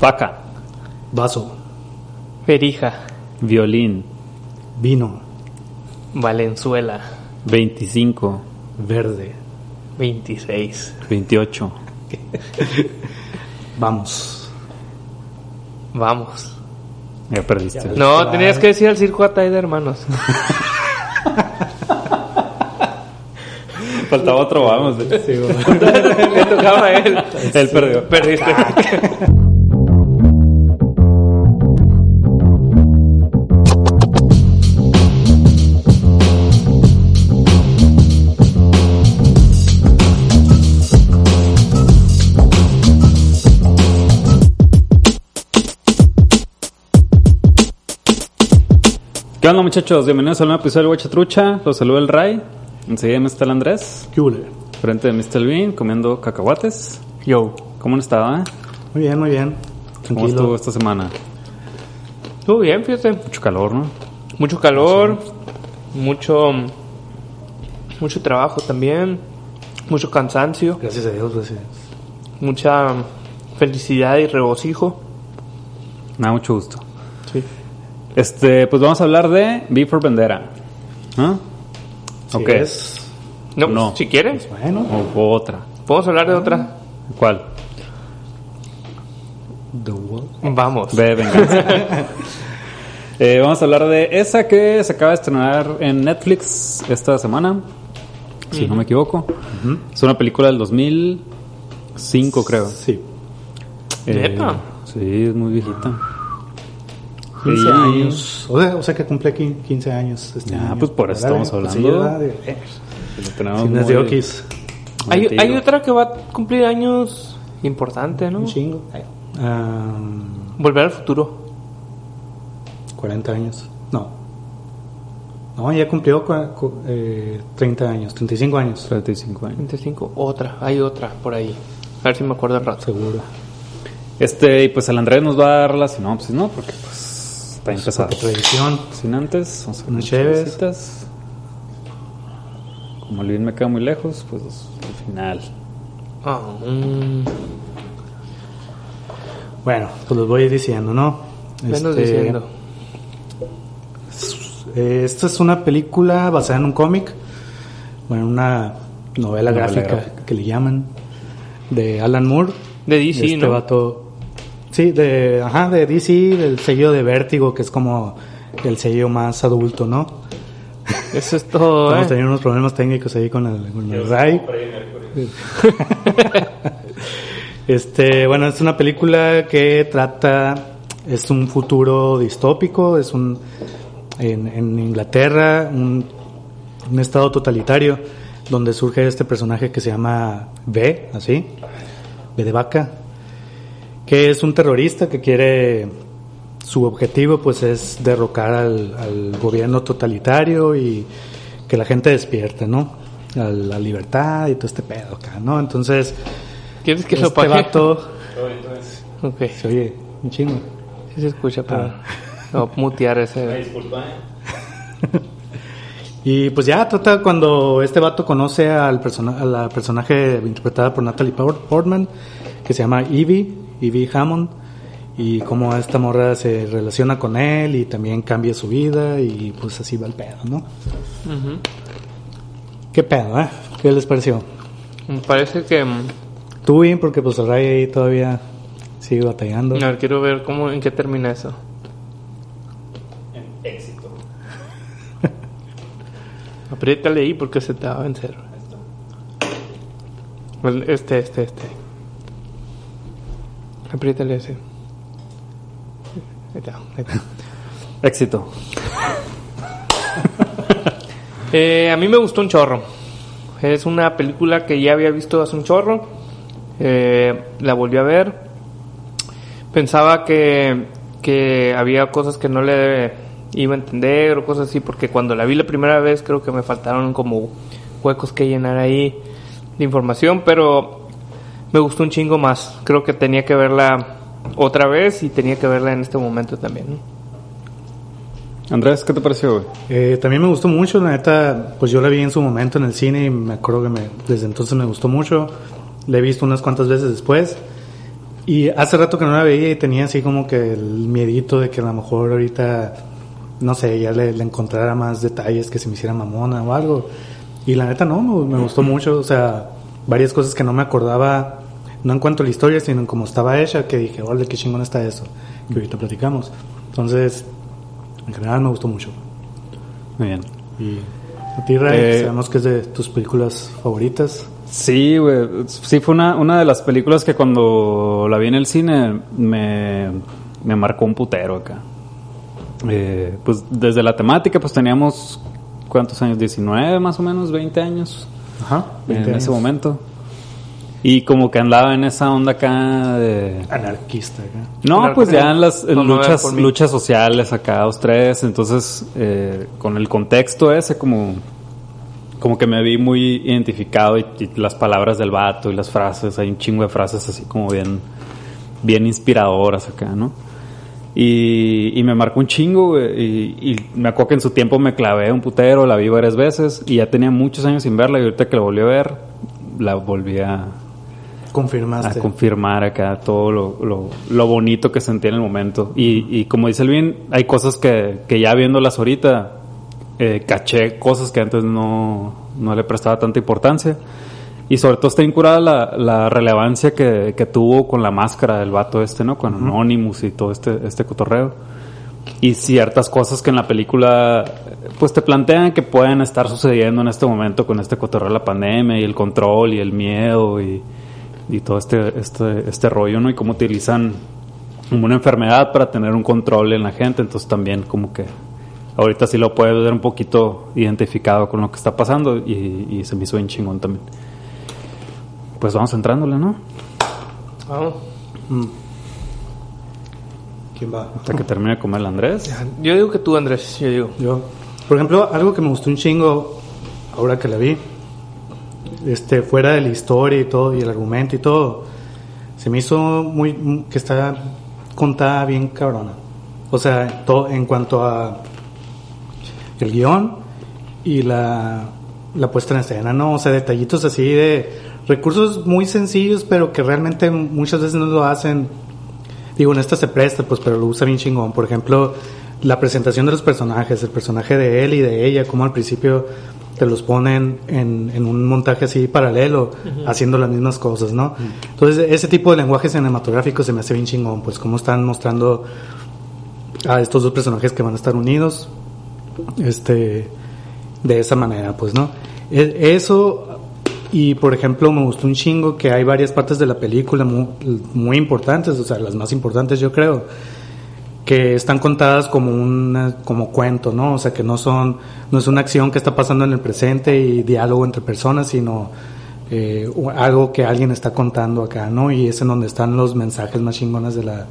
Vaca. Vaso. Perija. Violín. Vino. Valenzuela. 25. Verde. 26. 28. Vamos. Vamos. Ya perdiste. No, tenías que decir al circo Atay de hermanos. Faltaba otro, vamos. Le tocaba a él. Él perdió. Perdiste. ¿Qué onda, muchachos? Bienvenidos a un nuevo episodio de Huacha Trucha. Los saluda el Ray. Enseguida me está el Andrés. ¿Qué? Frente de Mr. Bean, comiendo cacahuates. Yo. ¿Cómo eh? Muy bien, muy bien. ¿Cómo estuvo esta semana? Estuvo bien, fíjate. Mucho calor, ¿no? Mucho calor, mucho mucho trabajo también, mucho cansancio, Gracias a Dios, gracias. mucha felicidad y regocijo. Me da mucho gusto. Sí. Este, pues vamos a hablar de V for Vendera. ¿Ah? Ok. es. No, No. si quieres, Bueno, O, o otra. podemos hablar de otra. ¿Cuál? The Wall. Vamos. De venganza. Eh, vamos a hablar de esa que se acaba de estrenar en Netflix esta semana, si no me equivoco. Es una película del 2005, creo. Sí. Eh, sí, es muy viejita. 15 Sí. años. O sea, o sea que cumple quin- 15 años este Ah, año. pues por eso estamos pues sí, hablando. De- eh, Lo tenemos Cines de muy- Oquis. Hay, hay otra que va a cumplir años importante, ¿no? Un chingo. Ah, Volver al futuro. 40 años. No. No, ya cumplió eh, 30 años, 35 años. 35 años. 25, otra, hay otra por ahí. A ver si me acuerdo al rato. Seguro. Este, y pues el Andrés nos va a dar la sinopsis, ¿no? Porque pues está empezado. Porque tradición. Sin antes, vamos a Unas cheves. Como el bien me queda muy lejos, pues al final. Mm, Bueno, pues los voy diciendo, ¿no? Este, diciendo. eh, esta es una película basada en un cómic, bueno, una novela, Novela gráfica, gráfica. que le llaman, de Alan Moore. De DC, este ¿no? vato, sí, de, ajá, de DC, del sello de Vértigo, que es como el sello más adulto, ¿no? Eso es todo, Estamos ¿eh? teniendo unos problemas técnicos ahí con el, con el Ray. este, bueno, es una película que trata, es un futuro distópico, es un, en, en Inglaterra, un, un estado totalitario, donde surge este personaje que se llama B, así, B de vaca, que es un terrorista que quiere, su objetivo pues es derrocar al, al gobierno totalitario y que la gente despierte, ¿no? A la libertad y todo este pedo acá, ¿no? Entonces, ¿Quieres que lo este pague? vato Ok, se oye un chingo. sí se escucha, pero... Ah. No, mutear ese... Y pues ya trata cuando este vato conoce al persona, a la personaje interpretada por Natalie Por- Portman, que se llama Evie, Evie Hammond, y cómo esta morra se relaciona con él y también cambia su vida y pues así va el pedo, ¿no? Ujú. ¿Qué pedo, eh? ¿Qué les pareció? Me parece que... mm, Tú bien, porque pues el Ray ahí todavía sigue batallando. A ver, quiero ver cómo, en qué termina eso. Éxito. Apriétale ahí porque se te va a vencer. Este, este, este. Apriétale ese. Ahí está, ahí está. Éxito. Eh, a mí me gustó un chorro. Es una película que ya había visto hace un chorro. Eh, la volví a ver. pensaba que, que había cosas que no le iba a entender o cosas así, porque cuando la vi la primera vez creo que me faltaron como huecos que llenar ahí de información, pero me gustó un chingo más. Creo que tenía que verla otra vez y tenía que verla en este momento también. ¿no? Andrés, ¿qué te pareció? Eh, también me gustó mucho, la neta, pues yo la vi en su momento en el cine y me acuerdo que me, desde entonces me gustó mucho. La he visto unas cuantas veces después. Y hace rato que no la veía y tenía así como que el miedito de que a lo mejor ahorita, no sé, ya le, le encontrara más detalles, que se me hiciera mamona o algo. Y la neta no, me, me gustó mucho, o sea, varias cosas que no me acordaba, no en cuanto a la historia, sino en cómo estaba hecha, que dije, órale, qué chingón está eso, que ahorita platicamos. Entonces, en general me gustó mucho. Muy bien. Y a ti, Ray, Eh, sabemos que es de tus películas favoritas. Sí, güey. Sí, fue una, una de las películas que cuando la vi en el cine me, me marcó un putero acá. Eh, pues desde la temática, pues teníamos, ¿cuántos años? 19 más o menos, 20 años Ajá. en ese momento. Y como que andaba en esa onda acá de... Anarquista. acá. No, pues ya en las en No, no, luchas, sociales acá, dos, tres. Entonces, eh, con el contexto ese, como, como que me vi muy identificado y, y las palabras del vato y las frases, hay un chingo de frases así como bien, bien inspiradoras acá, ¿no? Y, y me marcó un chingo, güey, y, y me acuerdo que en su tiempo me clavé un putero, la vi varias veces y ya tenía muchos años sin verla y ahorita que la volví a ver, la volví a, Confirmaste. a confirmar acá todo lo, lo, lo bonito que sentí en el momento. Y, y como dice Elvin, hay cosas que, que ya viéndolas ahorita, eh, caché cosas que antes no, no le prestaba tanta importancia. Y sobre todo está incurada la, la relevancia que, que tuvo con la máscara del vato este, ¿no? Con Anonymous y todo este, este cotorreo. Y ciertas cosas que en la película, pues te plantean que pueden estar sucediendo en este momento con este cotorreo de la pandemia y el control y el miedo y, y todo este, este, este rollo, ¿no? Y cómo utilizan como una enfermedad para tener un control en la gente. Entonces también como que ahorita sí lo puedes ver un poquito identificado con lo que está pasando y, y se me hizo bien chingón también. Pues vamos entrándole, ¿no? Vamos. ¿Quién va? Hasta que termine de comer el Andrés. Yo digo que tú, Andrés, yo digo. Yo, por ejemplo, algo que me gustó un chingo ahora que la vi, este, fuera de la historia y todo, y el argumento y todo, se me hizo muy, que está contada bien cabrona. O sea, todo, en cuanto a el guion y la, la puesta en escena, ¿no? O sea, detallitos así de recursos muy sencillos, pero que realmente muchas veces no lo hacen Digo, en esta se presta, pues, pero lo usa bien chingón. Por ejemplo, la presentación de los personajes, el personaje de él y de ella, como al principio te los ponen en, en un montaje así paralelo, haciendo las mismas cosas, ¿no? Entonces, ese tipo de lenguaje cinematográfico se me hace bien chingón, pues, cómo están mostrando a estos dos personajes que van a estar unidos, este, de esa manera, pues, ¿no? E- Eso, y por ejemplo, me gustó un chingo que hay varias partes de la película muy, muy importantes, o sea, las más importantes yo creo, que están contadas como una, como cuento, ¿no? O sea, que no son, no es una acción que está pasando en el presente y diálogo entre personas, sino eh, algo que alguien está contando acá, ¿no? Y es en donde están los mensajes más chingones de la,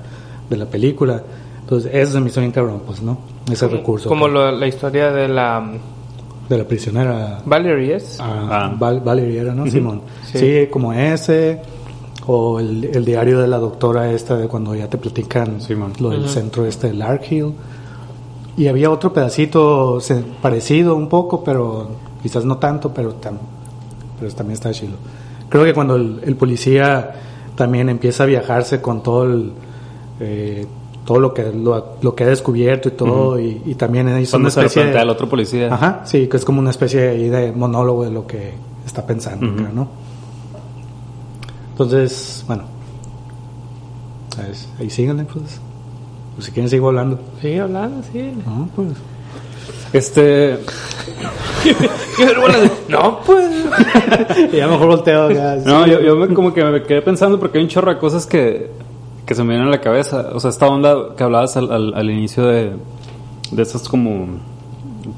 de la película. Entonces, eso se me hizo bien cabrón, pues, ¿no? Ese recurso. Como lo- la historia de la De la prisionera. Valerie, ¿es? Ah, Ah. Val- Valerie era, ¿no? Simón. Sí. Sí. como ese. O el, el diario de la doctora esta de cuando ya te platican lo del centro este de Lark Hill. Y había otro pedacito se- parecido un poco, pero quizás no tanto, pero, tam- pero también está chido. Creo que cuando el, el policía también empieza a viajarse con todo el... eh, todo lo que lo, lo que ha descubierto y todo y, y también hizo Cuando una se lo especie de, otro policía. Ajá, sí, que es como una especie ahí de monólogo de lo que está pensando, acá, ¿no? Entonces, bueno, ahí, ahí síganle, pues. Pues si quieren sigo hablando. Sigue hablando, sí. No, pues. Este, no, pues. Y ya mejor volteo acá. No, yo, yo me- como que me quedé pensando porque hay un chorro de cosas que, que se me vienen a la cabeza. O sea, esta onda que hablabas al, al, al inicio de, de esos como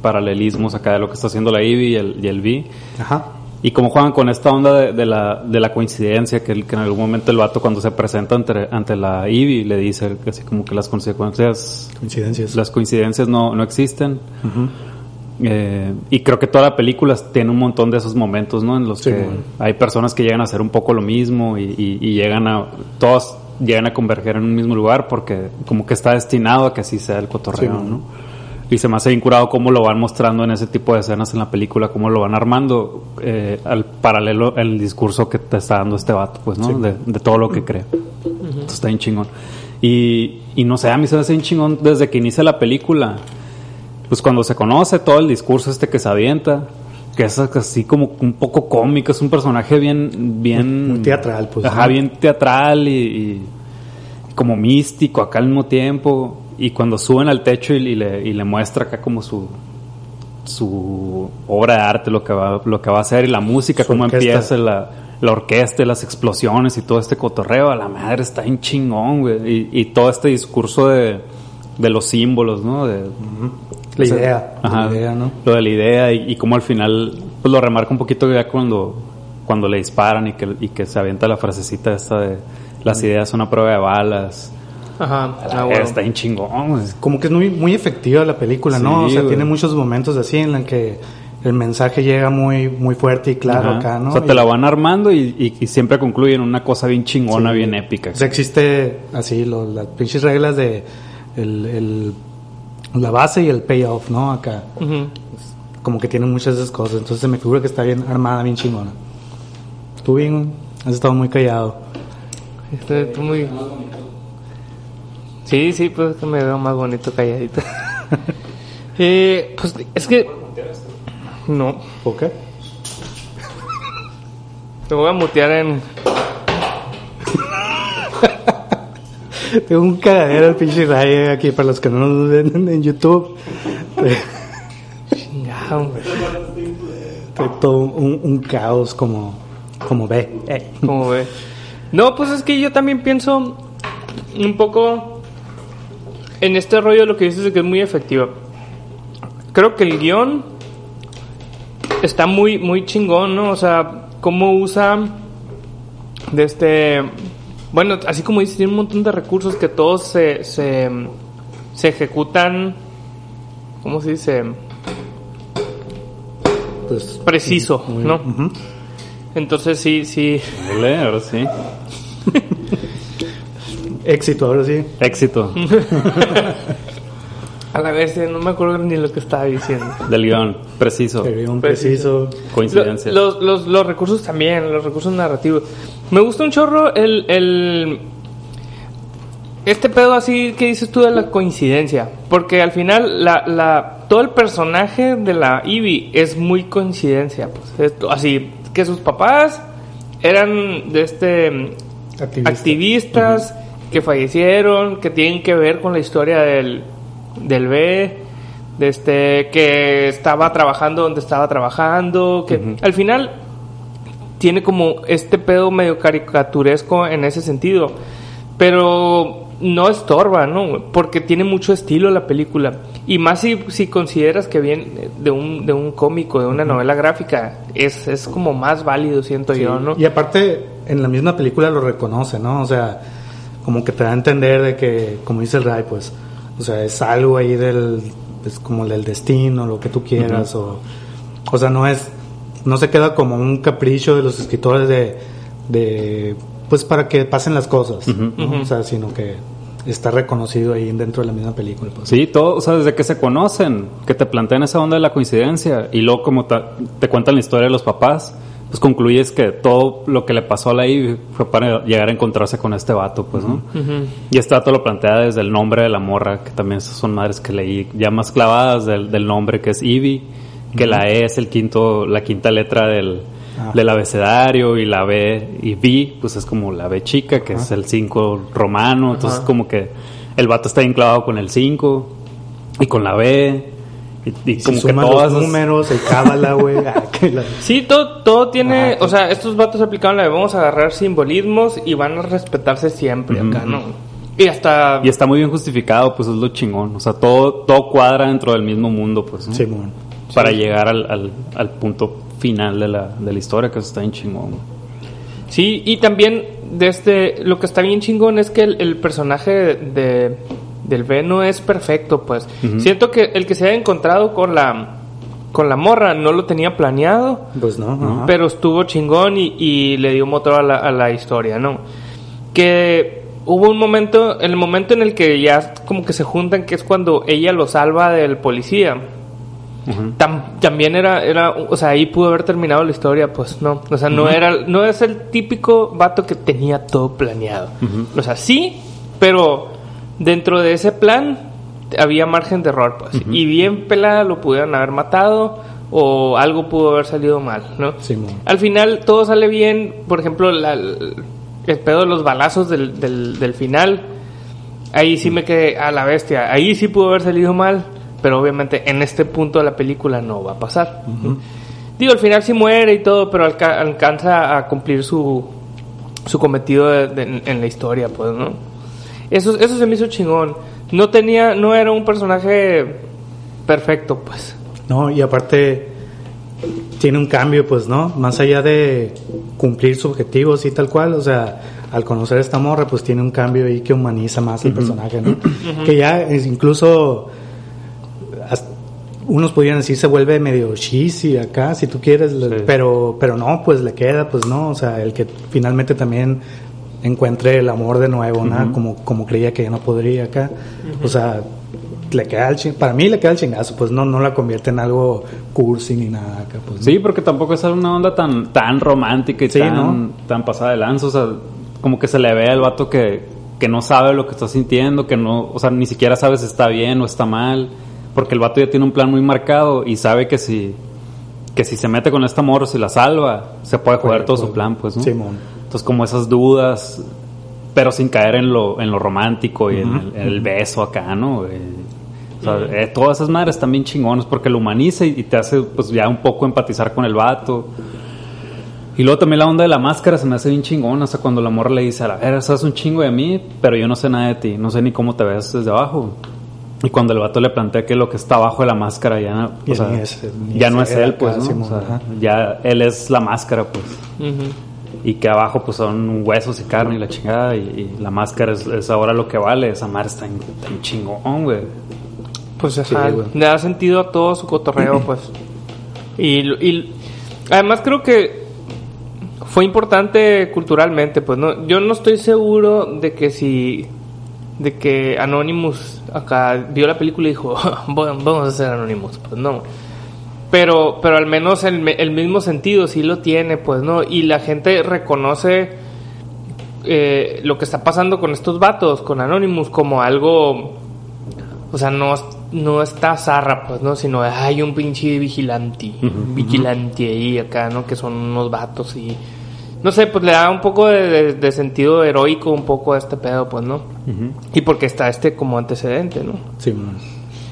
paralelismos acá de lo que está haciendo la IBI y el, y el V. Ajá. Y cómo juegan con esta onda de, de la, de la coincidencia, que, el- que en algún momento el vato cuando se presenta ante, ante la Ivy le dice así como que las consecuencias, Coincidencias. las coincidencias no, no existen. Eh, y creo que toda la película tiene un montón de esos momentos, ¿no? En los Sí, que bueno. hay personas que llegan a hacer un poco lo mismo y, y- y llegan a, todos llegan a converger en un mismo lugar porque como que está destinado a que así sea el cotorreo, Sí. ¿no? Y se me hace vinculado cómo lo van mostrando en ese tipo de escenas en la película, cómo lo van armando eh, al paralelo el discurso que te está dando este vato, pues, ¿no? Sí. De, de todo lo que cree. Entonces está bien chingón. Y, y no sé, a mí se me hace bien chingón desde que inicia la película. Pues cuando se conoce todo el discurso este que se avienta, que es así como un poco cómico, es un personaje bien, bien... Muy teatral, pues, Ajá, ¿no? bien teatral y, y como místico acá al mismo tiempo. Y cuando suben al techo y, y le, y le muestra acá como su su obra de arte, lo que va, lo que va a hacer y la música, Su cómo orquesta. empieza la, la orquesta y las explosiones y todo este cotorreo, a la madre está bien chingón, güey. Y, y todo este discurso de, de los símbolos, ¿no? De, La o sea, idea, la idea, ¿no? Lo de la idea y, y cómo al final, pues lo remarca un poquito ya cuando, cuando le disparan y que, y que se avienta la frasecita esta de las ideas son a prueba de balas. Ajá. Ah, bueno. Está bien chingón. Como que es muy, muy efectiva la película, ¿no? O sea, güey. tiene muchos momentos así en los que el mensaje llega muy, muy fuerte y claro Ajá. acá, ¿no? O sea, te Y- la van armando y, y- y siempre concluyen en una cosa bien chingona, bien épica. O sea, existe así lo- las pinches reglas de el, el- la base y el payoff, ¿no? Acá. Como que tienen muchas de esas cosas. Entonces se me figura que está bien armada, bien chingona. Tú bien, has estado muy callado. Tú muy... Sí, sí, pues es que me veo más bonito calladito. eh, pues es que... No, ¿Por qué? te voy a mutear en... Tengo un cagadero el pinche Ray aquí para los que no nos ven en, YouTube. Chingado, hombre. Trae todo un, un caos como, como ve. Eh. ¿Cómo ve? No, pues es que yo también pienso un poco en este rollo lo que dices de que es muy efectiva. Creo que el guion está muy, muy chingón, ¿no? O sea, cómo usa de este... Bueno, así como dices, tiene un montón de recursos que todos se, se, se ejecutan, ¿cómo se dice? Pues, Preciso, muy- ¿no? Entonces sí, sí. Dale, ahora sí. Éxito, ahora sí. Éxito A la vez no me acuerdo ni lo que estaba diciendo. del guion, preciso, Un Preciso. preciso. coincidencia. Lo- Los, los, los recursos también, los recursos narrativos. Me gusta un chorro el, el... Este pedo así que dices tú de la coincidencia. Porque al final la, la, todo el personaje de la Ivy es muy coincidencia. Pues, Esto, así que sus papás eran de este Activista. activistas que fallecieron, que tienen que ver con la historia del, del B, de este, que estaba trabajando donde estaba trabajando, que al final tiene como este pedo medio caricaturesco en ese sentido, pero no estorba, ¿no? Porque tiene mucho estilo la película. Y más si, si consideras que viene de un, de un cómico, de una novela gráfica, es, es como más válido, siento Sí. yo, ¿no? Y aparte, en la misma película lo reconoce, ¿no? O sea, como que te da a entender de que, como dice el Ray, pues, o sea, es algo ahí del, es como del destino, lo que tú quieras, o, o sea, no es, no se queda como un capricho de los escritores de, de pues, para que pasen las cosas, ¿no? O sea, sino que está reconocido ahí dentro de la misma película, pues. Sí, todo, o sea, desde que se conocen, que te plantean esa onda de la coincidencia y luego como ta- te cuentan la historia de los papás, pues concluyes que todo lo que le pasó a la Ivy fue para llegar a encontrarse con este vato, pues, ¿no? Y este vato lo plantea desde el nombre de la morra, que también son madres que leí ya más clavadas del, del nombre que es Ivy, que la E es el quinto, la quinta letra del, Ah. del abecedario y la B y V, pues es como la B chica, que es el 5 romano, entonces como que el vato está bien clavado con el 5 y con la B y, y Si como que todas los números, el cábala, güey. ah, la- Sí, todo, todo tiene, Ajá. o sea, estos vatos aplicaron la de vamos a agarrar simbolismos y van a respetarse siempre acá, ¿no? Y hasta... y está muy bien justificado, pues es lo chingón, o sea, todo todo cuadra dentro del mismo mundo, pues, ¿no? Simón. para llegar al, al, al punto final de la, de la historia que está bien chingón. güey. Sí, y también desde lo que está bien chingón es que el, el personaje de, del B no es perfecto, pues. Siento que el que se haya encontrado con la con la morra no lo tenía planeado, Pues no, pero estuvo chingón y, y le dio motor a la, a la historia, ¿no? Que hubo un momento, el momento en el que ya como que se juntan, que es cuando ella lo salva del policía. Tam- también era, era, o sea, ahí pudo haber terminado la historia, pues no, o sea, no era, no es el típico vato que tenía todo planeado. O sea, sí, pero dentro de ese plan había margen de error, pues. Y bien pelada lo pudieron haber matado o algo pudo haber salido mal, ¿no? Simón. Al final todo sale bien, por ejemplo, la- el pedo de los balazos del, del, del final, ahí sí me quedé a la bestia, ahí sí pudo haber salido mal, pero obviamente en este punto de la película no va a pasar. Digo, al final sí muere y todo, pero alca- alcanza a cumplir su, su cometido de- de- en la historia, pues, ¿no? Eso, eso se me hizo chingón. No tenía, no era un personaje perfecto, pues. No, y aparte tiene un cambio, pues, ¿no? Más allá de cumplir sus objetivos y tal cual, o sea, al conocer a esta morra, pues tiene un cambio ahí que humaniza más el personaje, ¿no? Que ya es incluso unos podrían decir se vuelve medio cheesy acá, si tú quieres, Sí. pero pero no, pues le queda, pues no, o sea, el que finalmente también encuentre el amor de nuevo, ¿no? Como como creía que ya no podría acá. O sea, le queda el ching- para mí le queda el chingazo, pues no no la convierte en algo cursi ni nada acá, pues. ¿no? Sí, porque tampoco es una onda tan, tan romántica y Sí, tan, ¿no? tan pasada de lanza. O sea, como que se le ve al vato que, que no sabe lo que está sintiendo, que no, o sea, ni siquiera sabe si está bien o está mal. Porque el vato ya tiene un plan muy marcado y sabe que si, que si se mete con esta morra, si la salva, se puede joder todo su plan, pues, ¿no? Simón. Entonces, como esas dudas, pero sin caer en lo, en lo romántico y en, el, en el beso acá, ¿no? Eh, o sea, eh, todas esas madres están bien chingonas porque lo humaniza y, y te hace, pues, ya un poco empatizar con el vato. Y luego también la onda de la máscara se me hace bien chingona. O sea, cuando la morra le dice, a la ver, sabes un chingo de mí, pero yo no sé nada de ti. No sé ni cómo te ves desde abajo. Y cuando el vato le plantea que lo que está abajo de la máscara ya, no- o Ya sea, es- no es él pues, ¿no? Simón, O sea, ajá. ya él es la máscara, pues Ujú. Y que abajo pues son huesos y carne y la chingada y, y la máscara es, es ahora lo que vale esa madre está en, en chingón güey Pues ajá, güey. le da sentido a todo su cotorreo, pues. Y, y además creo que fue importante culturalmente, pues no, yo no estoy seguro de que si de que Anonymous acá vio la película y dijo "Bueno, vamos a hacer Anonymous, pues no. Pero, pero al menos el, el mismo sentido sí lo tiene, pues no. Y la gente reconoce eh, lo que está pasando con estos vatos, con Anonymous, como algo o sea, no, no está zarra, pues, ¿no? Sino hay un pinche vigilante, vigilante ahí acá, ¿no? Que son unos vatos y... No sé, pues le da un poco de, de- de sentido heroico un poco a este pedo, pues, ¿no? Y porque está este como antecedente, ¿no? Sí, man.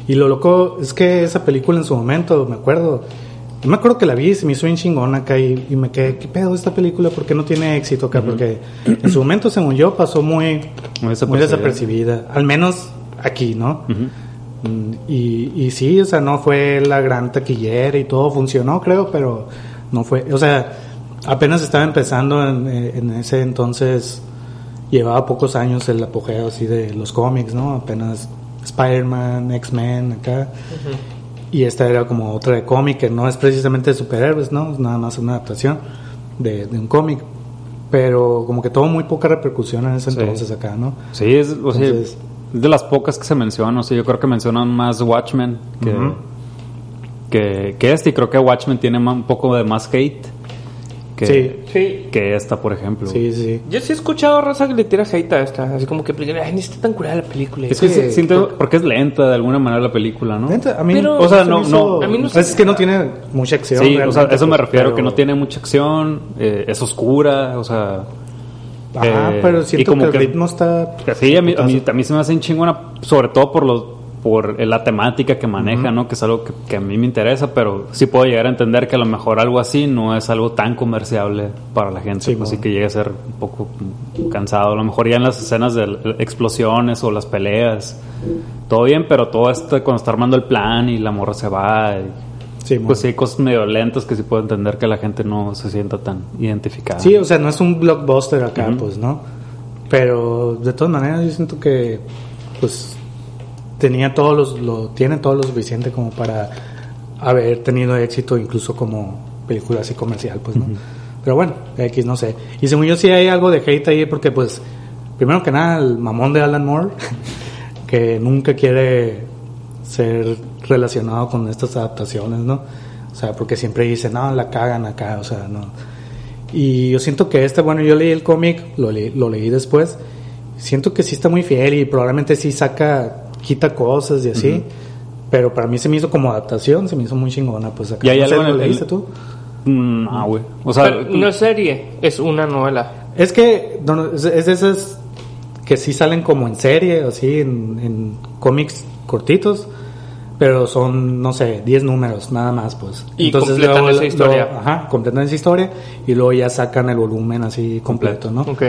Y lo loco es que esa película en su momento, me acuerdo, yo me acuerdo que la vi y se me hizo bien chingona acá y, y me quedé, ¿qué pedo esta película? ¿Por qué no tiene éxito acá? Porque en su momento, según yo, pasó muy, Muy muy desapercibida. Al menos aquí, ¿no? Mm, y, y sí, o sea, no fue la gran taquillera y todo funcionó, creo, pero no fue, o sea, apenas estaba empezando en, en ese entonces, llevaba pocos años el apogeo así de los cómics, ¿no? Apenas Spider-Man, X-Men, acá. Y esta era como otra de cómic, que no es precisamente de superhéroes, ¿no? Es nada más una adaptación de, de un cómic. Pero como que tuvo muy poca repercusión en ese Sí. entonces acá, ¿no? sí es, o sea, Entonces- es de las pocas que se mencionan o sea, yo creo que mencionan más Watchmen que, que, que este y creo que Watchmen tiene un poco de más hate que, Sí. Sí. que esta por ejemplo Sí, sí. Yo sí he escuchado a raza que le tira hate a esta. Así como que, ay, ni está tan curada la película. es que siento porque es lenta de alguna manera la película ¿no? Neta, A mí, Pero- o sea, no- hizo- no, a mí no se- es que no tiene mucha acción. Sí, o sea, eso me pues, refiero, pero- que no tiene mucha acción, eh, es oscura, o sea... Ah, eh, pero y siento como que el ritmo está. Sí, a mí, a, mí, a mí se me hace chingona, sobre todo por los por eh, la temática que maneja, ¿no? Que es algo que, que a mí me interesa, pero sí puedo llegar a entender que a lo mejor algo así no es algo tan comerciable para la gente, Sí, pues que llegue a ser un poco cansado. A lo mejor ya en las escenas de explosiones o las peleas, todo bien, pero todo esto cuando está armando el plan y la morra se va, y Sí, pues sí hay cosas medio lentas que sí puedo entender que la gente no se sienta tan identificada. Sí, o sea, no es un blockbuster acá, pues, ¿no? Pero de todas maneras yo siento que, pues, tenía todos los, lo, tiene todo lo suficiente como para haber tenido éxito incluso como película así comercial, pues, ¿no? Pero bueno, X, no sé. Y según yo sí hay algo de hate ahí porque, pues, primero que nada, el mamón de Alan Moore, que nunca quiere ser relacionado con estas adaptaciones, ¿no? O sea, porque siempre dice, no, la cagan acá, o sea, no. Y yo siento que este, bueno, yo leí el cómic, lo, leí- lo leí después, siento que sí está muy fiel y probablemente sí saca, quita cosas y así, pero para mí se me hizo como adaptación, se me hizo muy chingona, pues acá. ¿Y hay No sé, algo en ¿lo el- leíste el- tú? Mm, No, güey. O sea, Pero no es serie, es una novela. Es que no, no, es es de esas que sí salen como en serie, así, en, en cómics cortitos, pero son, no sé, 10 números, nada más, pues. Y completan esa historia. ajá, completan esa historia y luego ya sacan el volumen así completo, ¿no? Ok.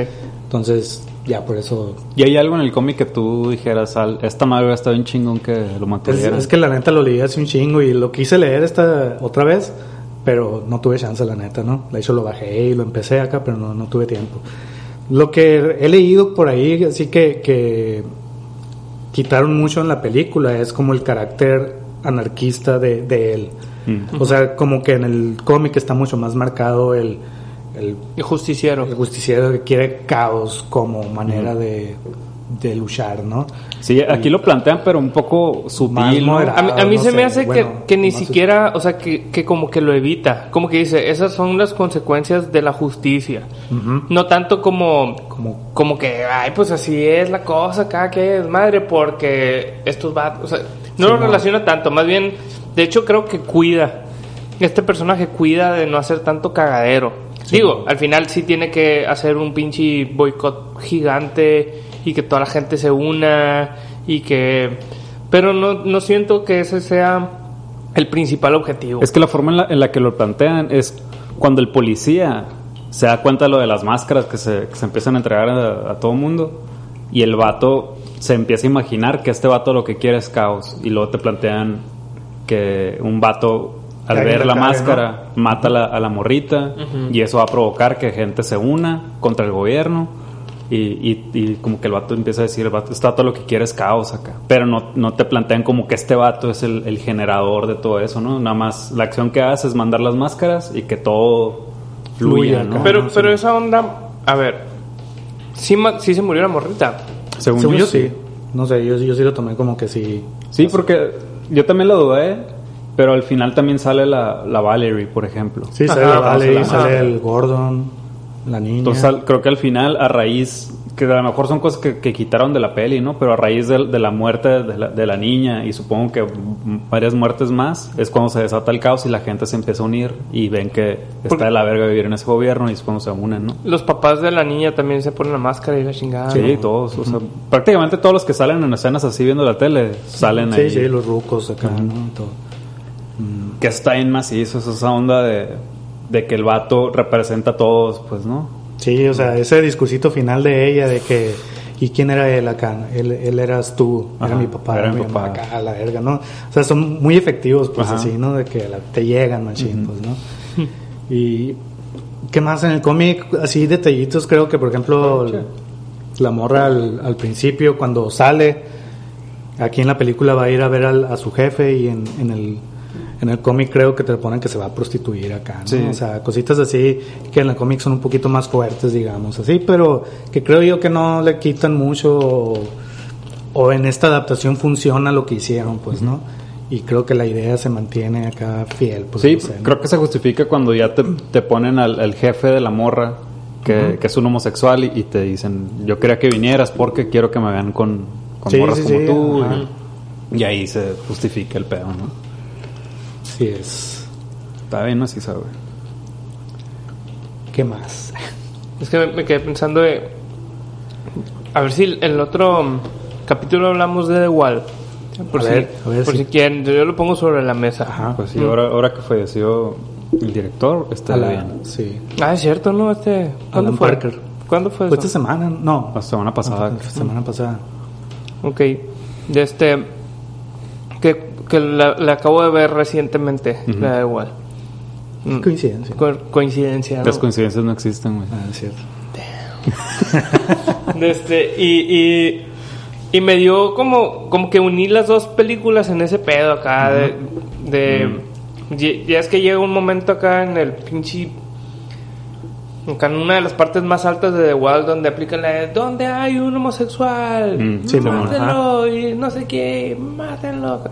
Entonces, ya por eso... ¿Y hay algo en el cómic que tú dijeras, Al, esta madre está bien chingón que lo Es, mantuvieran? es que la neta lo leí hace un chingo y lo quise leer esta otra vez, pero no tuve chance, la neta, ¿no? De hecho lo bajé y lo empecé acá, pero no, no tuve tiempo. Lo que he leído por ahí, así que, que quitaron mucho en la película, es como el carácter anarquista de, de él. Mm. O sea, como que en el cómic está mucho más marcado el, el, justiciero. el justiciero que quiere caos como manera de, de luchar, ¿no? Sí, aquí lo plantean, pero un poco sutil. A mí, a mí no se sé, me hace bueno, que, que ni siquiera, o sea, que, que como que lo evita. Como que dice, esas son las consecuencias de la justicia. No tanto como, Como- como que, ay, pues así es la cosa, cada que es madre, porque estos va, o sea, no lo no. relaciona tanto. Más bien, de hecho, creo que cuida. Este personaje cuida de no hacer tanto cagadero. Digo, al final sí tiene que hacer un pinche boicot gigante y que toda la gente se una y que... Pero no, no siento que ese sea el principal objetivo. Es que la forma en la, en la que lo plantean es cuando el policía se da cuenta de lo de las máscaras que se, que se empiezan a entregar a, a todo mundo y el vato se empieza a imaginar que este vato lo que quiere es caos y luego te plantean que un vato al ver la máscara mata a la, a la morrita y eso va a provocar que gente se una contra el gobierno y, y- y como que el vato empieza a decir, el vato, este vato lo que quiere es caos acá. Pero no, no te plantean como que este vato es el, el generador de todo eso, ¿no? Nada más la acción que hace es mandar las máscaras y que todo fluya, Fluya ¿no? pero, no, pero sí. esa onda, a ver, sí, sí se murió la morrita. Según, Según yo, yo sí. No sé, yo, yo sí lo tomé como que sí. Sí, porque yo también lo dudé, pero al final también sale la, la Valerie, por ejemplo. Sí, Ajá, sale la Valerie, vamos a sale la- el Gordon, la niña. Entonces al- creo que al final, a raíz, que a lo mejor son cosas que, que quitaron de la peli, ¿no? Pero a raíz de, de la muerte de la, de la niña y supongo que varias muertes más, es cuando se desata el caos y la gente se empieza a unir y ven que está de la verga vivir en ese gobierno y es cuando se unen, ¿no? Los papás de la niña también se ponen la máscara y la chingada. Sí, ¿no? todos, o sea, prácticamente todos los que salen en escenas así viendo la tele salen sí, ahí. sí, los rucos acá, ¿no? Todo. Que está bien macizo, es esa onda de, de que el vato representa a todos, pues, ¿no? Sí, o sea, ese discursito final de ella de que ¿y quién era él acá? Él, él eras tú, era mi papá, era mi papá. acá, la verga, ¿no? O sea, son muy efectivos, pues Ajá. así, ¿no? De que la- te llegan, machín, pues, ¿no? Y ¿qué más en el cómic? Así detallitos, creo que, por ejemplo, la morra al, al principio, cuando sale, aquí en la película va a ir a ver al- a su jefe y en, en el en el cómic creo que te ponen que se va a prostituir acá, ¿no? Sí. O sea, cositas así que en el cómic son un poquito más fuertes, digamos, así, pero que creo yo que no le quitan mucho o, o en esta adaptación funciona lo que hicieron, pues, ¿no? Y creo que la idea se mantiene acá fiel, pues. Sí, no sé, ¿no? creo que se justifica cuando ya te, te ponen al, al jefe de la morra, que, que es un homosexual, y, y te dicen, yo quería que vinieras porque quiero que me vean con, con Sí, morras sí, como tú. Y, y ahí se justifica el pedo, ¿no? Sí es. Está bien, así sabe. ¿Qué más? Es que me, quedé pensando de... A ver si el otro capítulo hablamos de The Wall. Por, A si, ver, a ver por si- si quieren, yo lo pongo sobre la mesa. Ajá. Pues sí, ahora, ahora que falleció el director, está bien. Sí. Ah, es cierto, ¿no? Este, ¿Cuándo Alan fue? Parker. ¿Cuándo fue eso? esta semana, no. La semana pasada. La semana pasada. Ok. De este... ¿qué, que la, la acabo de ver recientemente, la de igual. Mm, Coincidencia. co- coincidencia, ¿no? Las coincidencias no existen, güey. Ah, es cierto. Este, y, y, y me dio como, como que uní las dos películas en ese pedo acá de... de- ya- Ya es que llega un momento acá en el pinche... Acá en una de las partes más altas de The Wild donde aplican la de ¿Dónde hay un homosexual? Mm, sí, mátenlo y no sé qué, mátenlo.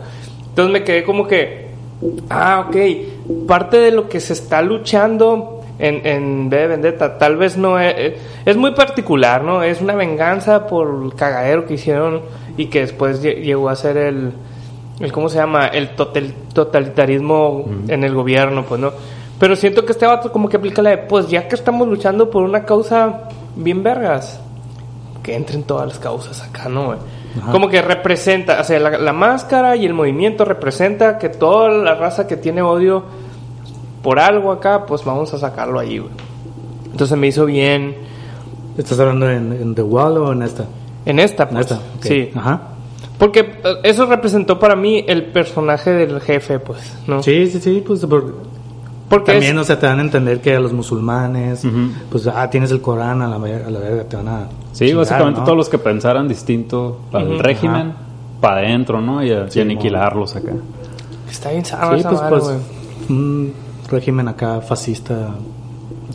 Entonces me quedé como que, ah, ok, parte de lo que se está luchando en, en V de Vendetta tal vez no es, es muy particular, ¿no? Es una venganza por el cagadero que hicieron y que después lle- llegó a ser el, el ¿cómo se llama? El total- totalitarismo en el gobierno, pues, ¿no? Pero siento que este vato como que aplica la de, pues ya que estamos luchando por una causa bien vergas, que entren todas las causas acá, ¿no? güey? Como que representa, o sea, la, la máscara y el movimiento representa que toda la raza que tiene odio por algo acá, pues vamos a sacarlo ahí, güey. Entonces me hizo bien ¿Estás hablando en, en The Wall o en esta? en esta, En pues. esta. ok. Sí. Ajá. Porque eh, eso representó para mí el personaje del jefe, pues, ¿no? Sí, sí, sí, pues por- Porque también, es- o sea, te dan a entender que a los musulmanes, pues, ah, tienes el Corán a la, ver- a la verga, te van a... Sí, chingar, básicamente ¿no? todos los que pensaran distinto al régimen, para adentro, ¿no? Y, a- y aniquilarlos acá. está bien zarra Sí, pues, madre, pues, un régimen acá fascista.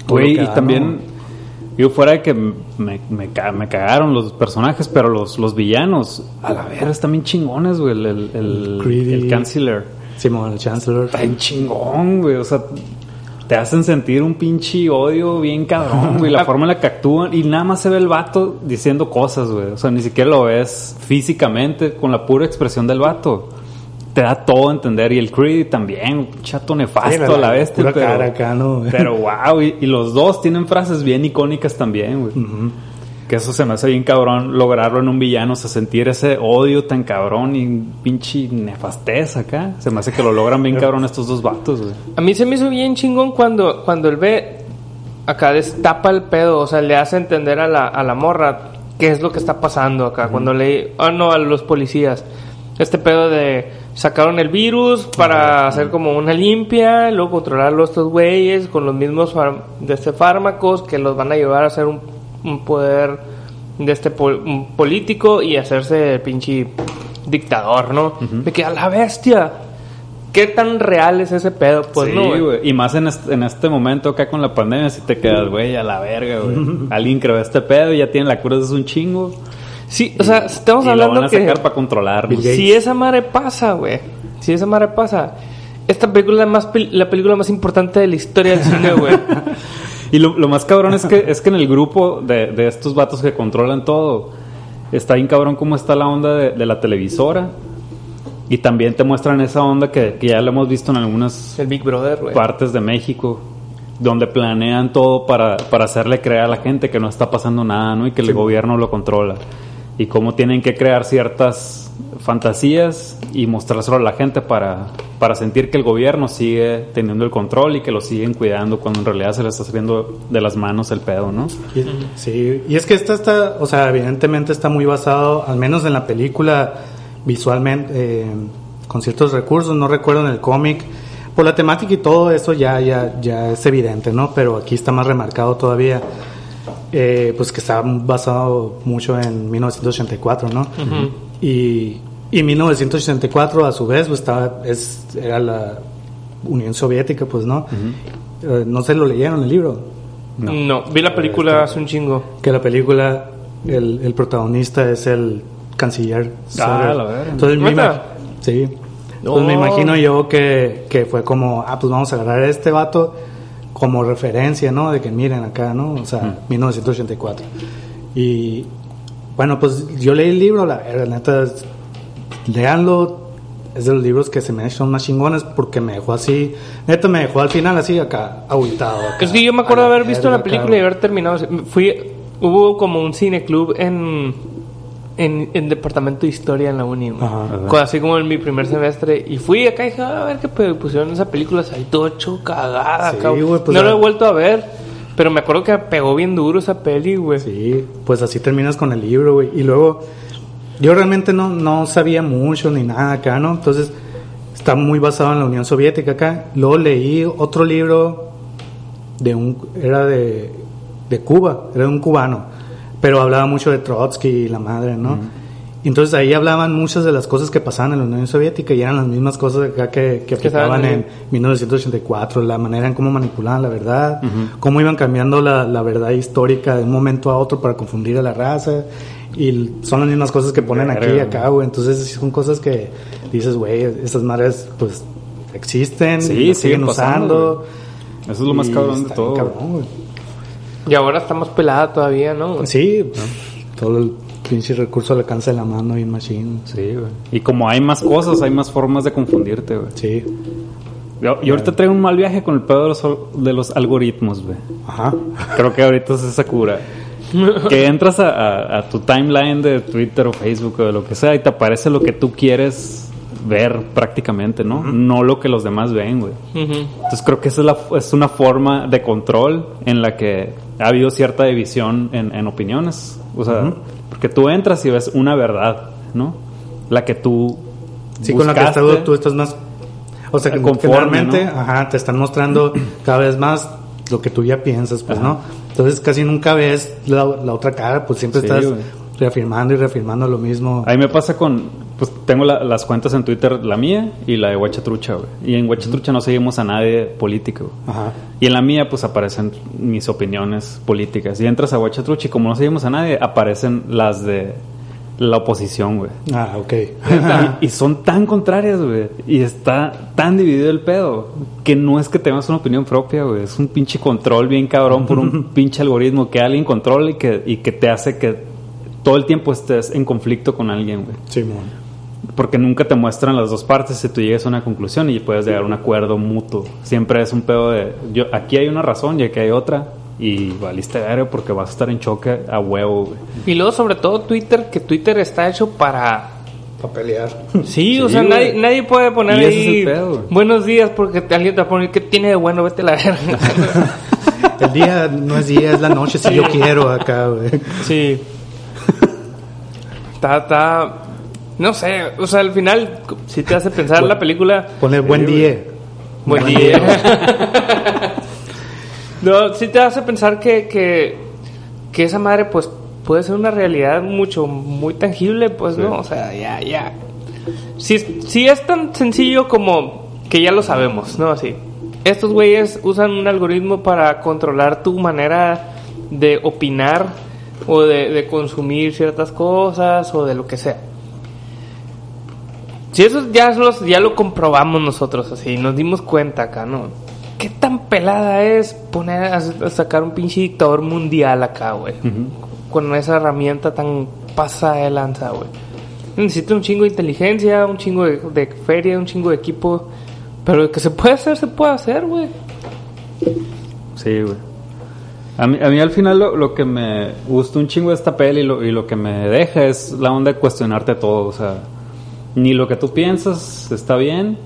Güey, y da, también, ¿no? yo fuera de que me, me, me cagaron los personajes, pero los, los villanos, a la verga, están bien chingones, güey. El, el, el, Greedy. el Canciller. Simón, el Chancellor. Está bien chingón, güey. O sea, te hacen sentir un pinche odio bien cabrón, güey. La forma en la que actúan. Y nada más se ve el vato diciendo cosas, güey. O sea, ni siquiera lo ves físicamente con la pura expresión del vato. Te da todo a entender. Y el Creed también, un chato nefasto a la bestia. pura pero, cara acá, ¿no? pero wow, y, y los dos tienen frases bien icónicas también, güey. Que eso se me hace bien cabrón lograrlo en un villano, o sea, sentir ese odio tan cabrón y pinche nefastez acá. Se me hace que lo logran bien cabrón estos dos vatos, güey. A mí se me hizo bien chingón cuando, cuando él ve acá destapa el pedo, o sea, le hace entender a la, a la morra qué es lo que está pasando acá. Cuando le. Ah, no, a los policías. Este pedo de. Sacaron el virus para hacer como una limpia, luego controlarlo a estos güeyes con los mismos de este fármacos que los van a llevar a ser un, un poder de este pol- político y hacerse pinche dictador, ¿no? De que a la bestia. ¿Qué tan real es ese pedo? Pues sí, no, güey. Y más en este, en este momento acá con la pandemia, si te quedas, güey, a la verga, güey. Alguien creó este pedo y ya tiene la cura de un chingo. Sí, o sea, estamos y lo hablando van a que sacar para controlarnos. Bill si esa madre pasa, güey, si esa madre pasa, esta película es la película más importante de la historia del cine, güey. Y lo, lo más cabrón es que, es que en el grupo de, de estos vatos que controlan todo, está bien cabrón cómo está la onda de, de la televisora. Y también te muestran esa onda que, que ya lo hemos visto en algunas El Big Brother, güey. partes de México, donde planean todo para, para hacerle creer a la gente que no está pasando nada, ¿no? Y que el gobierno lo controla. Y cómo tienen que crear ciertas fantasías y mostrárselo a la gente para, para sentir que el gobierno sigue teniendo el control y que lo siguen cuidando cuando en realidad se le está saliendo de las manos el pedo, ¿no? Sí, y es que esta está, o sea, evidentemente está muy basado, al menos en la película, visualmente, eh, con ciertos recursos, no recuerdo en el cómic, por la temática y todo eso ya, ya, ya es evidente, ¿no? Pero aquí está más remarcado todavía, eh, pues que está basado mucho en 1984, ¿no? Y, y 1984 a su vez pues, estaba, es, era la Unión Soviética, pues, ¿no? Eh, no se lo leyeron el libro No. vi la película hace un chingo. que la película el, el protagonista es el canciller. Ah, la. Entonces, me, sí. Entonces me No. imagino yo que, que fue como, ah, pues vamos a agarrar a este vato como referencia, ¿no? De que miren acá, ¿no? O sea, 1984. Y bueno, pues yo leí el libro, la, la neta, leanlo. Es de los libros que se me son más chingones porque me dejó así, neta me dejó al final así acá, aguitado. Es que yo me acuerdo de haber visto la película y haber terminado. Fui, hubo como un cineclub en, en, en departamento de historia en la uni. Ajá. Así como en mi primer semestre. Y fui acá y dije, "Ah, a ver qué pedo", pusieron esa película, ahí todo hecho cagada, Sí, pues, no lo he vuelto a ver, pero me acuerdo que pegó bien duro esa peli, güey. Sí, pues así terminas con el libro, güey. Y luego, yo realmente no, no sabía mucho ni nada acá, ¿no? Entonces, está muy basado en la Unión Soviética acá. Luego leí otro libro de un era de, de Cuba, era de un cubano, pero hablaba mucho de Trotsky y la madre, ¿no? Y Entonces ahí hablaban muchas de las cosas que pasaban en la Unión Soviética y eran las mismas cosas acá que, que aplicaban en 1984, la manera en cómo manipulaban la verdad, cómo iban cambiando la, la verdad histórica de un momento a otro para confundir a la raza. Y son las mismas cosas que ponen aquí y acá, güey. Entonces son cosas que dices, güey, esas madres pues existen, Sí, y siguen siguen pasando, usando. Eso es lo más cabrón de todo. cabrón. Y ahora está más pelada todavía, ¿no? Sí, todo el pinche recurso al alcance de la mano y machine. Sí, güey. Y como hay más cosas, hay más formas de confundirte, güey. Sí, Yo, yo ahorita traigo un mal viaje con el pedo de los, de los algoritmos, güey. ajá. Creo que ahorita es esa cura. Que entras a, a- a tu timeline de Twitter o Facebook o de lo que sea y te aparece lo que tú quieres ver prácticamente, ¿no? No lo que los demás ven, güey. Entonces creo que esa es, la, es una forma de control en la que ha habido cierta división en, en opiniones. O sea, porque tú entras y ves una verdad, ¿no? La que tú Sí, con la que estás, tú estás más... O sea, que Conforme, generalmente, ¿no? ajá, te están mostrando cada vez más lo que tú ya piensas, pues, Ajá. ¿no? Entonces casi nunca ves la, la otra cara, pues siempre Sí, estás güey. reafirmando y reafirmando lo mismo. A mí me pasa con, pues tengo la- las cuentas en Twitter, la mía y la de Huachatrucha, güey. Y en Huachatrucha no seguimos a nadie político. Ajá. Y en la mía, pues aparecen mis opiniones políticas. Y entras a Huachatrucha y como no seguimos a nadie, aparecen las de la oposición, güey. Ah, ok. y, y son tan contrarias, güey. Y está tan dividido el pedo que no es que tengas una opinión propia, güey. Es un pinche control bien cabrón por un pinche algoritmo que alguien controla y que, y que te hace que todo el tiempo estés en conflicto con alguien, güey. Simón. Porque nunca te muestran las dos partes y tú llegas a una conclusión y puedes llegar a un acuerdo mutuo. Siempre es un pedo de, yo, aquí hay una razón y aquí hay otra. Y valiste verga porque vas a estar en choque a huevo, güey. Y luego, sobre todo, Twitter, que Twitter está hecho para. Para pelear. Sí, o sea, nadie, nadie puede poner Y ese ahí es el pedo, buenos días porque te- alguien te va a poner que tiene de bueno, vete a la verga. El día no es día, es la noche, si yo quiero acá, güey. sí. Está, está. No sé, o sea, al final, si te hace pensar la película. Pone buen día. Buen día. no, sí te hace pensar que, que, que esa madre, pues, puede ser una realidad mucho, muy tangible, pues, ¿no? O sea, ya, ya. Si, si es tan sencillo como que ya lo sabemos, ¿no? Así. Estos güeyes usan un algoritmo para controlar tu manera de opinar o de, de consumir ciertas cosas o de lo que sea. Si eso ya, los, ya lo comprobamos nosotros, así, nos dimos cuenta acá, ¿no? ¿Qué tan pelada es poner a, a sacar un pinche dictador mundial acá, güey? Con esa herramienta tan pasada de lanza, güey. Necesita un chingo de inteligencia, un chingo de, de feria, un chingo de equipo. Pero que se puede hacer, se puede hacer, güey. Sí, güey. A mí, a mí al final lo, lo que me gusta un chingo de esta peli y lo, y lo que me deja es la onda de cuestionarte todo. O sea, ni lo que tú piensas está bien,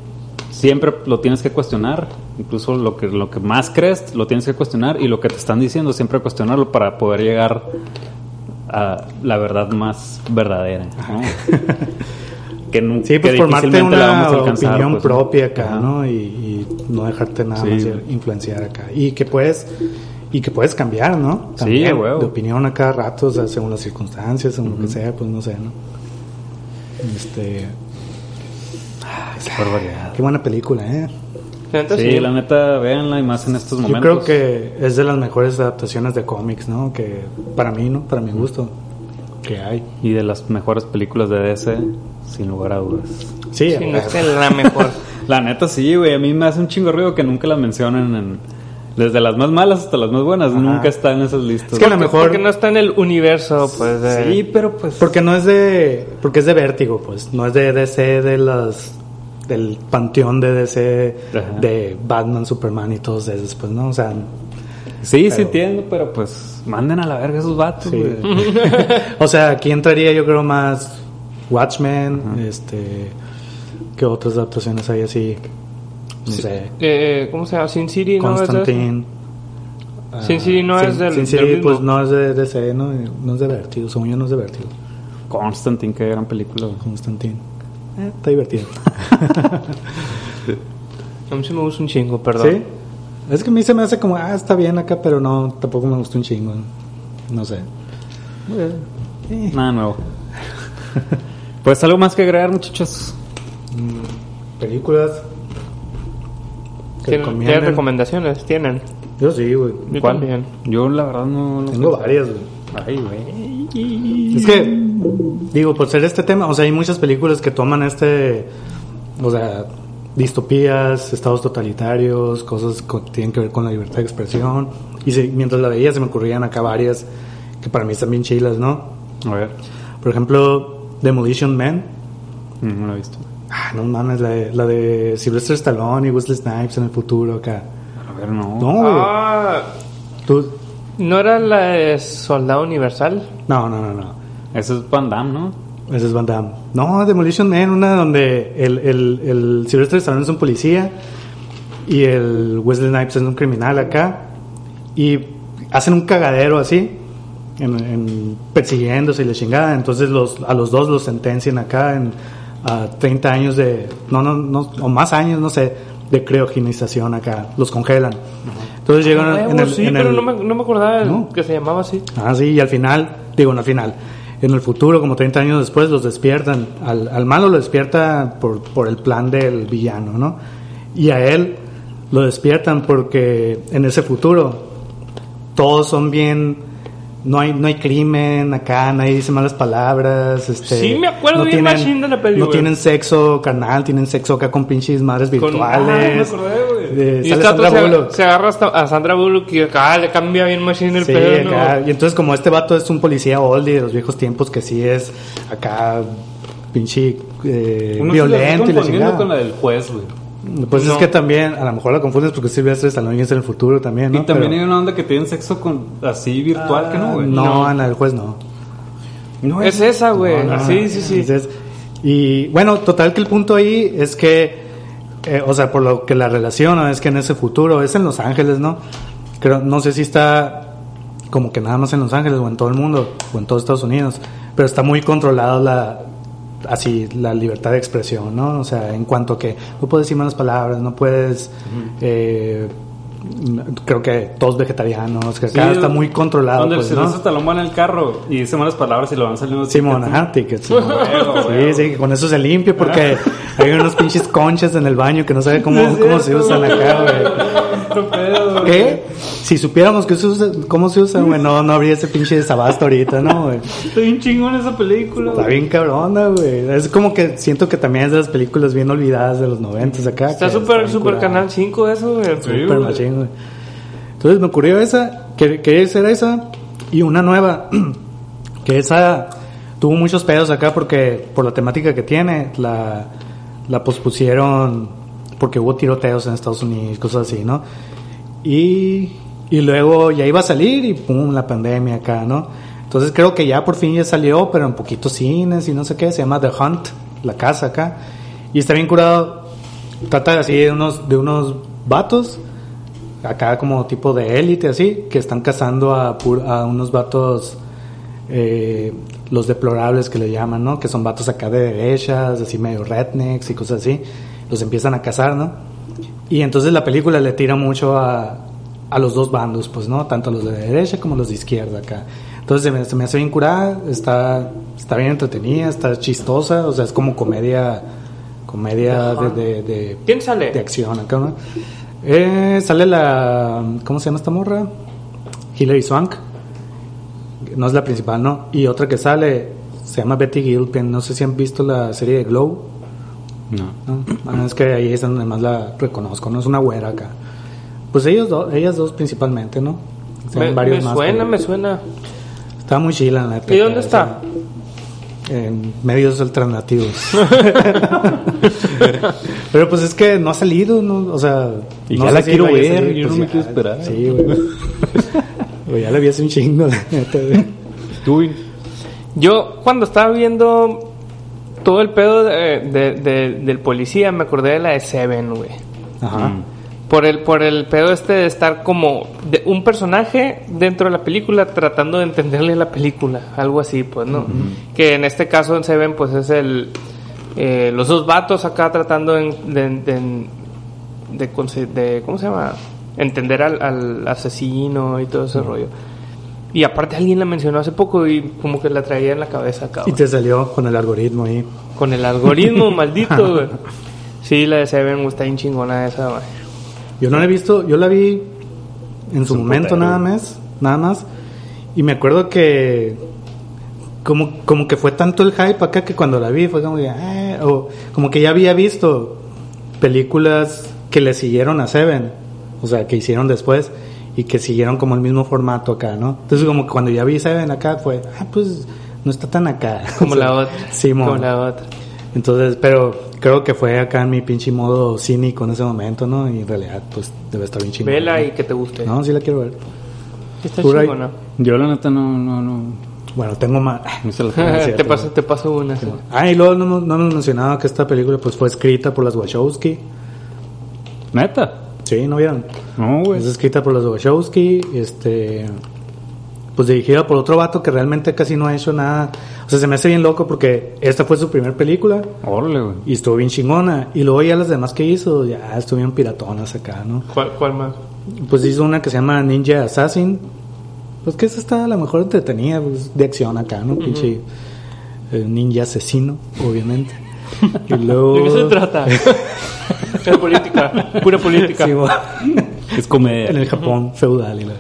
siempre lo tienes que cuestionar. Incluso lo que, lo que más crees lo tienes que cuestionar y lo que te están diciendo siempre cuestionarlo para poder llegar a la verdad más verdadera. ¿no? que nu- Sí, pues que formarte la una vamos a alcanzar, opinión pues, propia acá. ¿no? Y, y no dejarte nada Sí, más influenciar acá. Y que puedes y que puedes cambiar, ¿no? Sí, También, huevo. De opinión a cada rato, o sea, según las circunstancias, según lo que sea, pues no sé, ¿no? Este, Qué barbaridad. qué buena película, ¿eh? Sí, la neta, véanla y más en estos Yo momentos. creo que es de las mejores adaptaciones de cómics, ¿no? Que para mí, ¿no? Para mi gusto, que hay. Y de las mejores películas de DC, sin lugar a dudas. Sí, Sí, no es la mejor. La neta, sí, güey. A mí me hace un chingo ruido que nunca la mencionen en... Desde las más malas hasta las más buenas. Nunca está en esas listas. Es que a lo mejor- Porque no está en el universo, pues. de- Sí, pero pues... Porque no es de. Porque es de vértigo, pues. No es de DC, de las. Del panteón de DC, Ajá. de Batman, Superman y todos esos, pues, ¿no? O sea. Sí, sí entiendo, pero pues... Manden a la verga esos vatos, Sí. o sea, aquí entraría yo creo más Watchmen, este. ¿Qué otras adaptaciones hay así? No sé. Eh, ¿Cómo se llama? Sin City, ¿no? es de- Constantine. Sin City no Sin- es del- Sin del City, mismo. pues no es de DC, no, no es de Vértigo, según yo no es de Vértigo. Constantine, qué gran película. Constantine. Eh, está divertido. A mí sí me gusta un chingo, perdón. ¿Sí? Es que a mí se me hace como, ah, está bien acá, pero no, tampoco me gustó un chingo. No sé. Eh, Nada nuevo. pues algo más que agregar, muchachos. películas. Que ¿Tienen, recomienden. ¿tienen recomendaciones? ¿Tienen? Yo sí, güey. Yo ¿Cuál? también. Yo la verdad no lo Tengo varias, güey. Ay, güey. Es que, digo, por ser este tema, o sea, hay muchas películas que toman este, o sea, distopías, estados totalitarios, cosas que tienen que ver con la libertad de expresión. Y se- mientras la veía se me ocurrían acá varias que para mí están bien chilas, ¿no? A ver. Por ejemplo, Demolition Man. Mm, No lo he visto. Ah, no mames, la de, la de Sylvester Stallone y Wesley Snipes en el futuro acá. A ver, no. No, güey. Ah, Tú- ¿no era la de Soldado Universal? no, no, no, no. Eso es Van Damme, ¿no? Ese es Van Damme. No, Demolition Man, una donde el, el, el Sylvester Stallone es un policía y el Wesley Snipes es un criminal acá y hacen un cagadero así, en, en- persiguiéndose y la chingada. Entonces los, a los dos los sentencian acá en a 30 años de, no, no, no, o más años, no sé, de criogenización acá, los congelan. Entonces llegan Ah, en el, sí, en pero el- no, me, no me acordaba No. que se llamaba así. Ah, sí, y al final, digo, no al final, en el futuro, como 30 años después, los despiertan. Al, al malo lo despierta por, por el plan del villano, ¿no? Y a él lo despiertan porque en ese futuro todos son bien... No hay, no hay crimen acá, nadie dice malas palabras. Este, Sí, me acuerdo bien machín de la peli, No tienen sexo carnal, tienen sexo acá con pinches madres Con- virtuales. Ah, me acordé. De- Y sale este Sandra se, Bullock. se agarra hasta a Sandra Bullock y acá le cambia bien machine el Sí, pedo. ¿no? acá. Y entonces como este vato es un policía oldie de los viejos tiempos que sí es acá pinche eh, violento se y la la está confundiendo chingada. con la del juez, güey. Pues No. es que también a lo mejor la confundes porque Silvestre Stallone es en el futuro también, ¿no? Y también Pero- hay una onda que tienen sexo con así virtual, que no, güey. no, la del juez no. No Es esa, güey. No, no, sí, sí, sí. entonces, y bueno, total que el punto ahí es que, eh, o sea, por lo que la relaciona es que en ese futuro es en Los Ángeles, ¿no? Creo, no sé si está como que nada más en Los Ángeles o en todo el mundo o en todos Estados Unidos, pero está muy controlada la así la libertad de expresión, ¿no? O sea, en cuanto a que no puedes decir malas palabras, no puedes eh, creo que todos vegetarianos, que acá está muy controlado, Donde pues, el ¿no? Stallone va en el carro y dice malas palabras y lo van saliendo. Simón, ajá, tickets. Sí, sí, con eso se limpia porque hay unos pinches conchas en el baño que no sabe cómo, cómo se usan acá, güey. ¿Qué? Si supiéramos que se usa, cómo se usan, güey, no, no habría ese pinche desabasto ahorita, ¿no, güey? Está bien chingón esa película. Está bien cabrona, güey. Es como que siento que también es de las películas bien olvidadas de los noventas acá. Está súper, súper. Canal 5 eso, güey. Súper machín, güey. Entonces me ocurrió esa, que quería hacer esa y una nueva, que esa tuvo muchos pedos acá porque por la temática que tiene, la, la pospusieron porque hubo tiroteos en Estados Unidos, cosas así, ¿no? Y, y luego ya iba a salir y pum, la pandemia acá, ¿no? Entonces creo que ya por fin ya salió, pero en poquitos cines y no sé qué, se llama The Hunt, la casa acá. Y está bien curado, trata así de unos, de unos vatos, acá como tipo de élite así, que están cazando a, unos vatos, eh, los deplorables que le llaman, ¿no? Que son vatos acá de derechas, así medio rednecks y cosas así. Los empiezan a cazar, ¿no? Y entonces la película le tira mucho a, a los dos bandos, pues, ¿no? Tanto los de derecha como los de izquierda acá. Entonces se me, se me hace bien curada, está, está bien entretenida, está chistosa, o sea, es como comedia, comedia de, de, de, ¿Quién sale? de acción acá, ¿no? Eh, sale la, ¿cómo se llama esta morra? Hilary Swank. No es la principal, ¿no? Y otra que sale se llama Betty Gilpin. No sé si han visto la serie de Glow. No. ¿no? Ah, es que ahí es donde más la reconozco, ¿no? Es una güera acá. Pues ellos dos, ellas dos principalmente, ¿no? Se Me, varios me más, suena, pero- me suena. Está muy chila, la neta, ¿Y dónde está? En medios alternativos. Pero pues es que no ha salido, ¿no? O sea... Y no ya la quiero ver, salir, yo pues no me ya. quiero esperar. Sí, güey. Ya la vi hace un chingo, la neta, güey. Tú, Yo, cuando estaba viendo todo el pedo de- de- de- del policía, me acordé de la de Seven, güey. Ajá. Mm. Por el, por el pedo este de estar como de un personaje dentro de la película tratando de entenderle la película, algo así, pues, ¿no? Que en este caso en Seven, pues es el, eh, los dos vatos acá tratando en- de, de, de de- ¿cómo se llama? Entender al, al asesino y todo ese rollo. Y aparte alguien la mencionó hace poco y como que la traía en la cabeza acá. Y te salió con el algoritmo ahí. Con el algoritmo maldito, güey. Sí, la de Seven está bien chingona esa, güey. Yo no la he visto, yo la vi en su un momento nada más, nada más. Y me acuerdo que como, como que fue tanto el hype acá que cuando la vi fue como que, "Ah", o como que ya había visto películas que le siguieron a Seven, o sea, que hicieron después y que siguieron como el mismo formato acá, ¿no? Entonces como que cuando ya vi Seven acá fue, ah, pues no está tan acá. Como O sea, la otra. Sí, mo. Como la otra. Entonces, pero creo que fue acá en mi pinche modo cínico en ese momento, ¿no? Y en realidad, pues debe estar bien chingón. Vela y que te guste. No, sí la quiero ver. Está chingona. Yo la neta no, no, no. Bueno, tengo más. Ah, te, paso, te paso una. sí. Ah, y luego no, no hemos mencionado que esta película pues fue escrita por las Wachowski. Neta. Sí, ¿no vieron? No, güey. Es escrita por las Wachowski, este... Pues dirigida por otro vato que realmente casi no ha hecho nada. O sea, se me hace bien loco porque esta fue su primera película Órale, güey. y estuvo bien chingona. Y luego ya las demás que hizo, ya estuvieron piratonas acá, ¿no? ¿Cuál, ¿Cuál más? Pues hizo una que se llama Ninja Assassin. Pues que esa está a lo mejor entretenida, pues, de acción acá, ¿no? Pinche eh, ninja asesino, obviamente. Y luego... ¿De qué se trata? es política, pura política. Sí, bueno, Es comedia. en el Japón feudal. Y, la-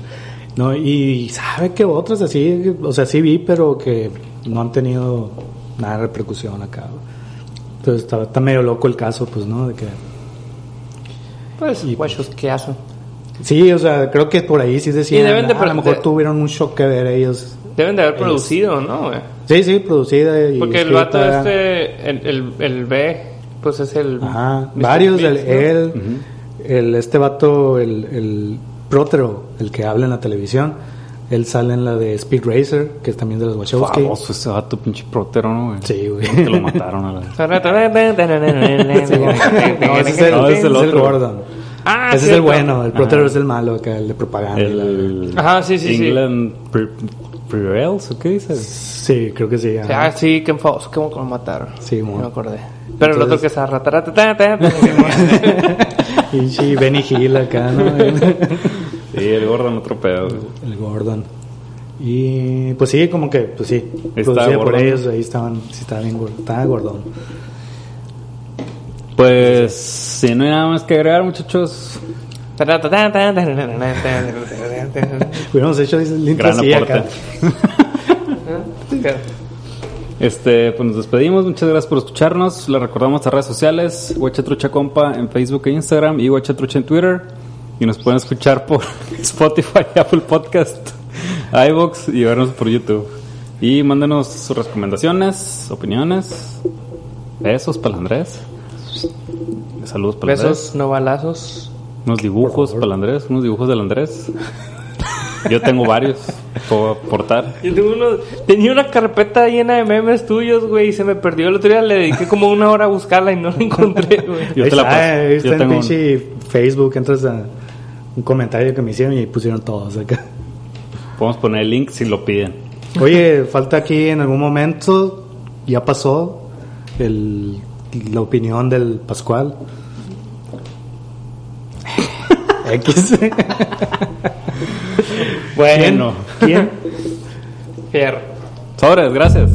no, y sabe que otras así, o sea, sí vi, pero que no han tenido nada de repercusión acá. Entonces está, está medio loco el caso, pues, ¿no? De que... Pues, Y- guachos, ¿qué hacen? Sí, o sea, creo que por ahí sí decían, Y deben de "Ah, a lo mejor de- tuvieron mucho que ver ellos. Deben de haber Ellos. producido, ¿no? güey? Sí, sí, producida y Porque el vato este, el, el, el B, pues es el... Ajá, Mr. varios, Smith, el, ¿no? él, el, este vato, el, el Prótero, el que habla en la televisión, él sale en la de Speed Racer, que es también de los Wachowski. Famoso ese vato, pinche protero, ¿no, güey? Sí, güey. Que lo mataron a la... No, ese es el, No, ese es el ese es el otro. Gordon. Ah, ese es el cierto. bueno, el Prótero es el malo, acá, el de propaganda. la- El... Ajá, sí, sí, sí. England Pre- Prevails, ¿o qué dices? Sí, creo que sí. ajá. Ah, sí, Ken Fox, ¿cómo lo mataron? Sí, No me acordé. Pero el otro que Entonces- está ratarata, Y sí, Benny Hill acá, ¿no? Sí, el Gordon otro pedo. el Gordon. Y pues sí, como que, pues sí, producida por ellos, ahí estaban, sí estaba bien gordo, estaba Gordon. Pues, si no hay nada más que agregar, muchachos. Hubiéramos hecho el intro Gran así aporte. acá. Este, pues nos despedimos. Muchas gracias por escucharnos. Les recordamos nuestras redes sociales: Huachatrucha Compa en Facebook e Instagram y Huachatrucha en Twitter. Y nos pueden escuchar por Spotify, Apple Podcast, iBox y vernos por YouTube. Y mándenos sus recomendaciones, opiniones. Besos para el Andrés. Saludos para Andrés. Besos, no balazos. Unos dibujos para el Andrés, unos dibujos del Andrés. Yo tengo varios, puedo aportar. Yo tengo uno- tenía una carpeta llena de memes tuyos, güey, y se me perdió. El otro día le dediqué como una hora a buscarla y no la encontré, güey. Yo te la está, paso. está Yo en tengo un- pinche Facebook, entras a un comentario que me hicieron y pusieron todos acá. Podemos poner el link si lo piden. Oye, falta aquí en algún momento, ya pasó el, la opinión del Pascual. X. Bueno. ¿Quién? Fierro. Sobres, gracias.